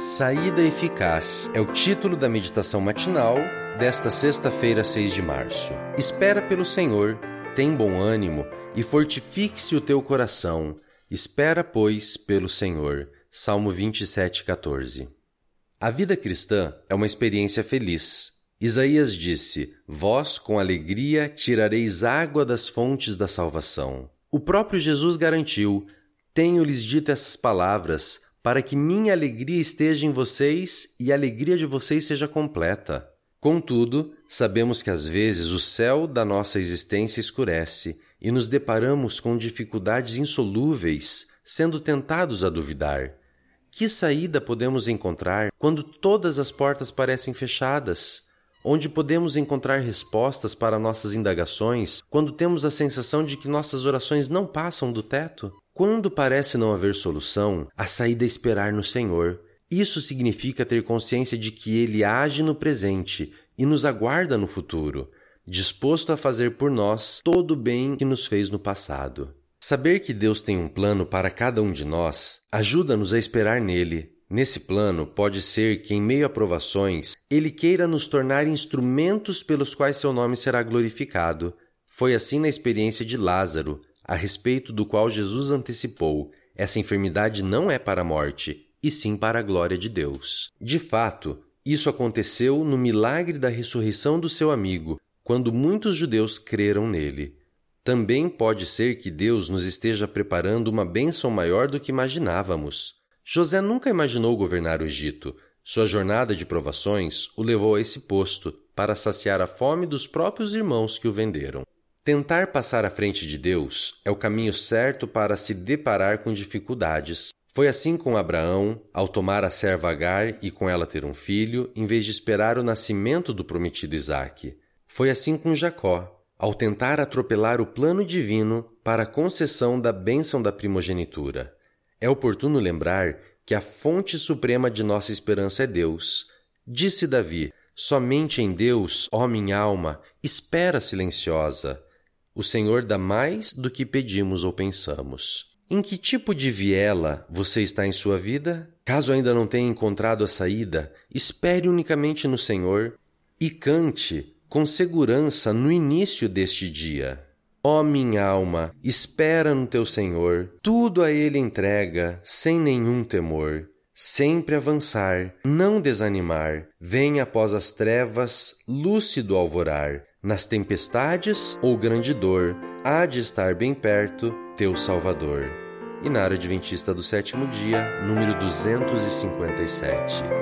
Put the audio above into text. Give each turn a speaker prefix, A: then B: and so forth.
A: Saída Eficaz é o título da meditação matinal desta sexta-feira, 6 de março. Espera pelo Senhor, tem bom ânimo e fortifique-se o teu coração. Espera, pois, pelo Senhor. Salmo 27, 14. A vida cristã é uma experiência feliz. Isaías disse: Vós, com alegria, tirareis água das fontes da salvação. O próprio Jesus garantiu: Tenho-lhes dito essas palavras para que minha alegria esteja em vocês e a alegria de vocês seja completa. Contudo, sabemos que às vezes o céu da nossa existência escurece e nos deparamos com dificuldades insolúveis, sendo tentados a duvidar. Que saída podemos encontrar quando todas as portas parecem fechadas? Onde podemos encontrar respostas para nossas indagações quando temos a sensação de que nossas orações não passam do teto? Quando parece não haver solução, a saída é esperar no Senhor. Isso significa ter consciência de que Ele age no presente e nos aguarda no futuro, disposto a fazer por nós todo o bem que nos fez no passado. Saber que Deus tem um plano para cada um de nós ajuda-nos a esperar nele. Nesse plano, pode ser que, em meio a provações, Ele queira nos tornar instrumentos pelos quais seu nome será glorificado. Foi assim na experiência de Lázaro, a respeito do qual Jesus antecipou: essa enfermidade não é para a morte, e sim para a glória de Deus. De fato, isso aconteceu no milagre da ressurreição do seu amigo, quando muitos judeus creram nele. Também pode ser que Deus nos esteja preparando uma bênção maior do que imaginávamos. José nunca imaginou governar o Egito. Sua jornada de provações o levou a esse posto para saciar a fome dos próprios irmãos que o venderam. Tentar passar à frente de Deus é o caminho certo para se deparar com dificuldades. Foi assim com Abraão, ao tomar a serva Agar e com ela ter um filho, em vez de esperar o nascimento do prometido Isaque. Foi assim com Jacó, ao tentar atropelar o plano divino para a concessão da bênção da primogenitura. É oportuno lembrar que a fonte suprema de nossa esperança é Deus. Disse Davi: Somente em Deus, ó minha alma, espera silenciosa. O Senhor dá mais do que pedimos ou pensamos. Em que tipo de viela você está em sua vida? Caso ainda não tenha encontrado a saída, espere unicamente no Senhor e cante com segurança no início deste dia. Ó oh, minha alma, espera no teu Senhor, tudo a Ele entrega, sem nenhum temor. Sempre avançar, não desanimar, vem após as trevas, lúcido alvorar. Nas tempestades ou grande dor, há de estar bem perto teu Salvador. Inário Adventista do Sétimo Dia, número 257.